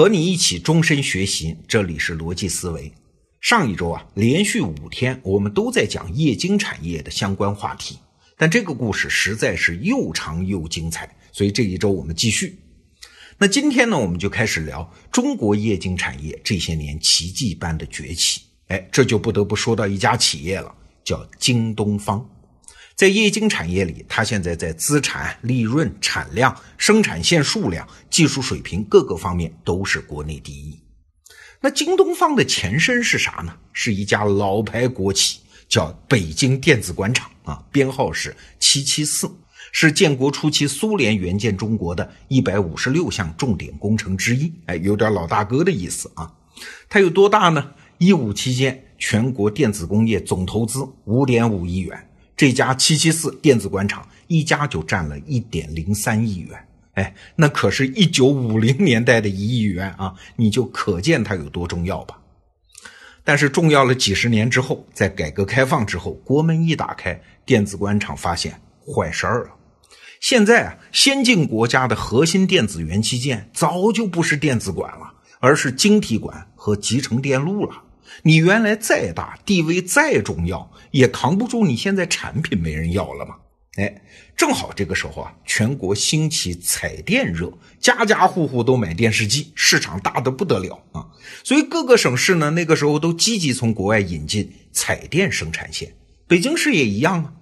和你一起终身学习，这里是逻辑思维。上一周啊，连续五天我们都在讲液晶产业的相关话题，但这个故事实在是又长又精彩，所以这一周我们继续。那今天呢，我们就开始聊中国液晶产业这些年奇迹般的崛起。哎，这就不得不说到一家企业了，叫京东方。在液晶产业里，它现在在资产、利润、产量、生产线数量、技术水平各个方面都是国内第一。那京东方的前身是啥呢？是一家老牌国企，叫北京电子管厂啊，编号是七七四，是建国初期苏联援建中国的一百五十六项重点工程之一。哎，有点老大哥的意思啊。它有多大呢？一五期间，全国电子工业总投资五点五亿元。这家七七四电子管厂一家就占了一点零三亿元，哎，那可是一九五零年代的一亿元啊，你就可见它有多重要吧。但是重要了几十年之后，在改革开放之后，国门一打开，电子管厂发现坏事儿了。现在啊，先进国家的核心电子元器件早就不是电子管了，而是晶体管和集成电路了。你原来再大，地位再重要，也扛不住你现在产品没人要了嘛？哎，正好这个时候啊，全国兴起彩电热，家家户户都买电视机，市场大的不得了啊！所以各个省市呢，那个时候都积极从国外引进彩电生产线。北京市也一样啊。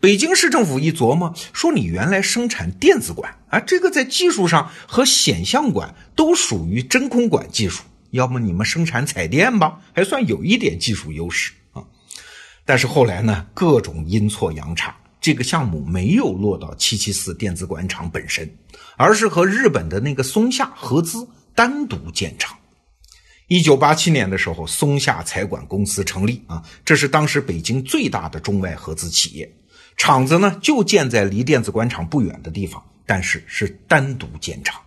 北京市政府一琢磨，说你原来生产电子管啊，这个在技术上和显像管都属于真空管技术。要么你们生产彩电吧，还算有一点技术优势啊。但是后来呢，各种阴错阳差，这个项目没有落到七七四电子管厂本身，而是和日本的那个松下合资单独建厂。一九八七年的时候，松下彩管公司成立啊，这是当时北京最大的中外合资企业。厂子呢就建在离电子管厂不远的地方，但是是单独建厂。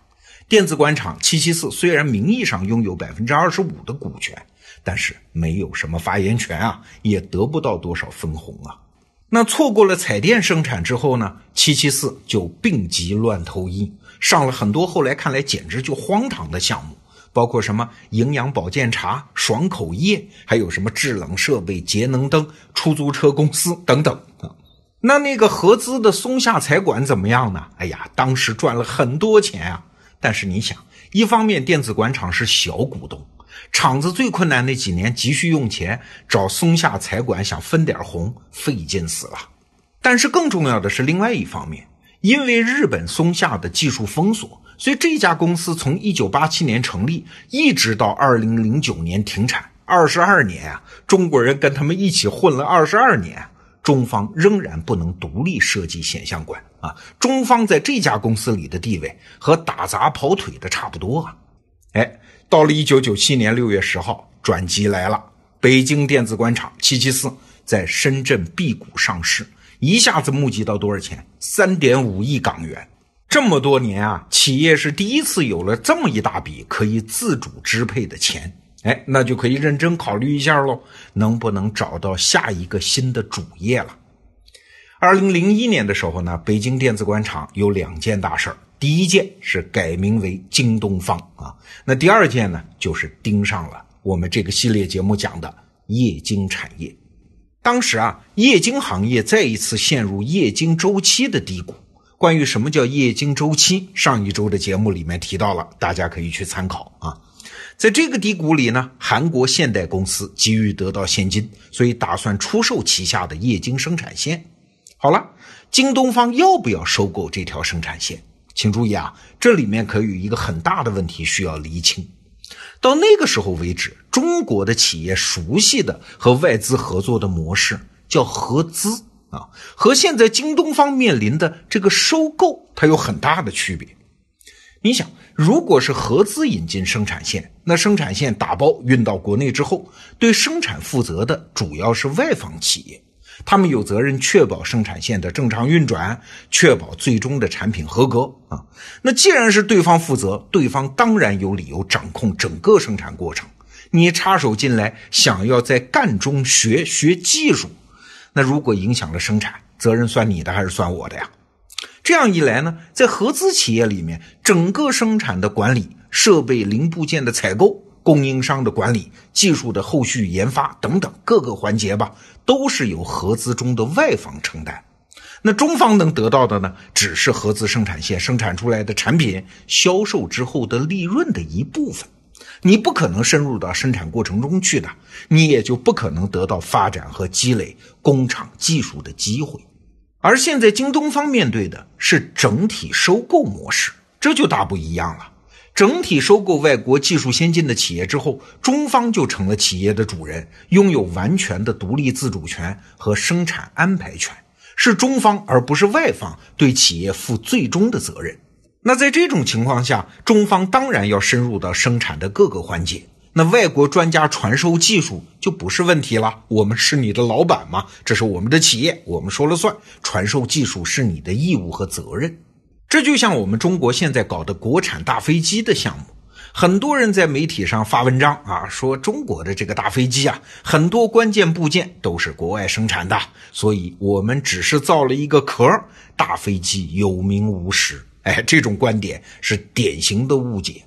电子管厂七七四虽然名义上拥有百分之二十五的股权，但是没有什么发言权啊，也得不到多少分红啊。那错过了彩电生产之后呢，七七四就病急乱投医，上了很多后来看来简直就荒唐的项目，包括什么营养保健茶、爽口液，还有什么制冷设备、节能灯、出租车公司等等啊。那那个合资的松下彩管怎么样呢？哎呀，当时赚了很多钱啊。但是你想，一方面电子管厂是小股东，厂子最困难那几年急需用钱，找松下财管想分点红，费劲死了。但是更重要的是另外一方面，因为日本松下的技术封锁，所以这家公司从一九八七年成立，一直到二零零九年停产，二十二年啊，中国人跟他们一起混了二十二年。中方仍然不能独立设计显像管啊！中方在这家公司里的地位和打杂跑腿的差不多啊！哎，到了一九九七年六月十号，转机来了，北京电子官厂七七四在深圳 B 股上市，一下子募集到多少钱？三点五亿港元。这么多年啊，企业是第一次有了这么一大笔可以自主支配的钱。哎，那就可以认真考虑一下喽，能不能找到下一个新的主业了？二零零一年的时候呢，北京电子管厂有两件大事儿，第一件是改名为京东方啊，那第二件呢，就是盯上了我们这个系列节目讲的液晶产业。当时啊，液晶行业再一次陷入液晶周期的低谷。关于什么叫液晶周期，上一周的节目里面提到了，大家可以去参考啊。在这个低谷里呢，韩国现代公司急于得到现金，所以打算出售旗下的液晶生产线。好了，京东方要不要收购这条生产线？请注意啊，这里面可有一个很大的问题需要厘清。到那个时候为止，中国的企业熟悉的和外资合作的模式叫合资啊，和现在京东方面临的这个收购，它有很大的区别。你想，如果是合资引进生产线，那生产线打包运到国内之后，对生产负责的主要是外方企业，他们有责任确保生产线的正常运转，确保最终的产品合格啊。那既然是对方负责，对方当然有理由掌控整个生产过程。你插手进来，想要在干中学学技术，那如果影响了生产，责任算你的还是算我的呀？这样一来呢，在合资企业里面，整个生产的管理设备零部件的采购、供应商的管理、技术的后续研发等等各个环节吧，都是由合资中的外方承担。那中方能得到的呢，只是合资生产线生产出来的产品销售之后的利润的一部分。你不可能深入到生产过程中去的，你也就不可能得到发展和积累工厂技术的机会。而现在京东方面对的是整体收购模式，这就大不一样了。整体收购外国技术先进的企业之后，中方就成了企业的主人，拥有完全的独立自主权和生产安排权。是中方而不是外方对企业负最终的责任。那在这种情况下，中方当然要深入到生产的各个环节。那外国专家传授技术就不是问题了。我们是你的老板嘛，这是我们的企业，我们说了算。传授技术是你的义务和责任。这就像我们中国现在搞的国产大飞机的项目。很多人在媒体上发文章啊，说中国的这个大飞机啊，很多关键部件都是国外生产的，所以我们只是造了一个壳，大飞机有名无实。哎，这种观点是典型的误解。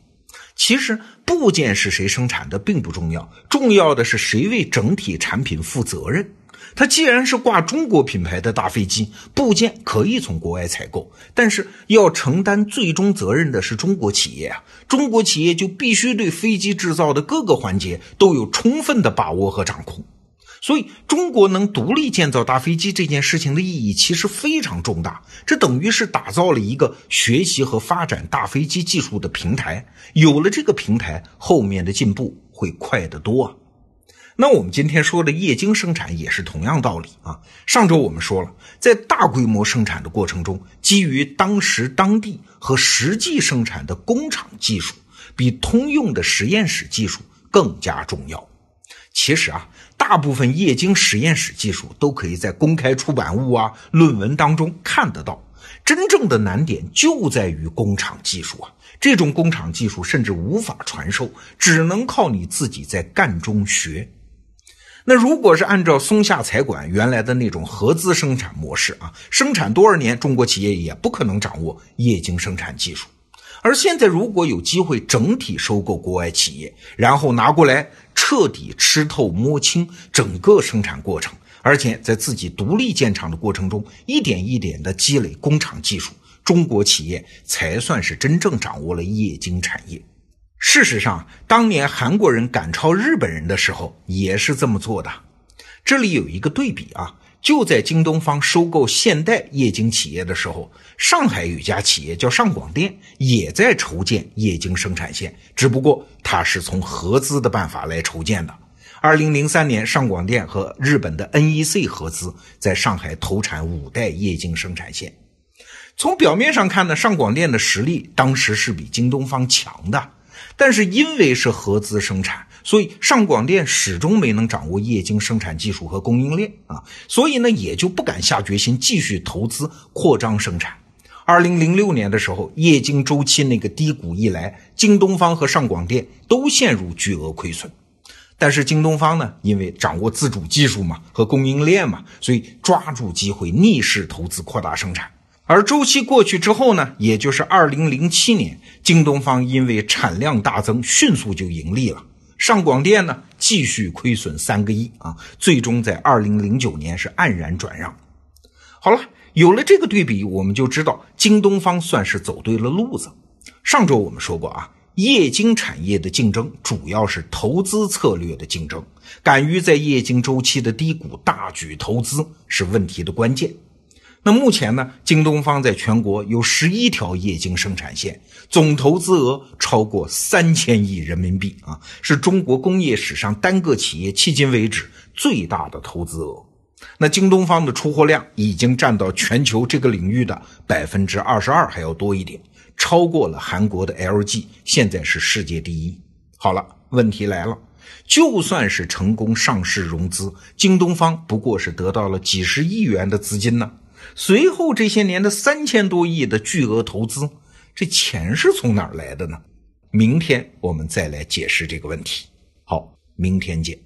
其实部件是谁生产的并不重要，重要的是谁为整体产品负责任。它既然是挂中国品牌的大飞机，部件可以从国外采购，但是要承担最终责任的是中国企业啊！中国企业就必须对飞机制造的各个环节都有充分的把握和掌控。所以，中国能独立建造大飞机这件事情的意义其实非常重大，这等于是打造了一个学习和发展大飞机技术的平台。有了这个平台，后面的进步会快得多啊！那我们今天说的液晶生产也是同样道理啊。上周我们说了，在大规模生产的过程中，基于当时当地和实际生产的工厂技术，比通用的实验室技术更加重要。其实啊，大部分液晶实验室技术都可以在公开出版物啊、论文当中看得到。真正的难点就在于工厂技术啊。这种工厂技术甚至无法传授，只能靠你自己在干中学。那如果是按照松下财管原来的那种合资生产模式啊，生产多少年，中国企业也不可能掌握液晶生产技术。而现在如果有机会整体收购国外企业，然后拿过来彻底吃透摸清整个生产过程，而且在自己独立建厂的过程中，一点一点的积累工厂技术，中国企业才算是真正掌握了液晶产业。事实上，当年韩国人赶超日本人的时候，也是这么做的。这里有一个对比啊，就在京东方收购现代液晶企业的时候，上海有家企业叫上广电，也在筹建液晶生产线，只不过它是从合资的办法来筹建的。二零零三年，上广电和日本的 NEC 合资，在上海投产五代液晶生产线。从表面上看呢，上广电的实力当时是比京东方强的。但是因为是合资生产，所以上广电始终没能掌握液晶生产技术和供应链啊，所以呢也就不敢下决心继续投资扩张生产。二零零六年的时候，液晶周期那个低谷一来，京东方和上广电都陷入巨额亏损。但是京东方呢，因为掌握自主技术嘛和供应链嘛，所以抓住机会逆势投资扩大生产。而周期过去之后呢，也就是二零零七年，京东方因为产量大增，迅速就盈利了。上广电呢，继续亏损三个亿啊，最终在二零零九年是黯然转让。好了，有了这个对比，我们就知道京东方算是走对了路子。上周我们说过啊，液晶产业的竞争主要是投资策略的竞争，敢于在液晶周期的低谷大举投资是问题的关键。那目前呢，京东方在全国有十一条液晶生产线，总投资额超过三千亿人民币啊，是中国工业史上单个企业迄今为止最大的投资额。那京东方的出货量已经占到全球这个领域的百分之二十二还要多一点，超过了韩国的 LG，现在是世界第一。好了，问题来了，就算是成功上市融资，京东方不过是得到了几十亿元的资金呢。随后这些年的三千多亿的巨额投资，这钱是从哪儿来的呢？明天我们再来解释这个问题。好，明天见。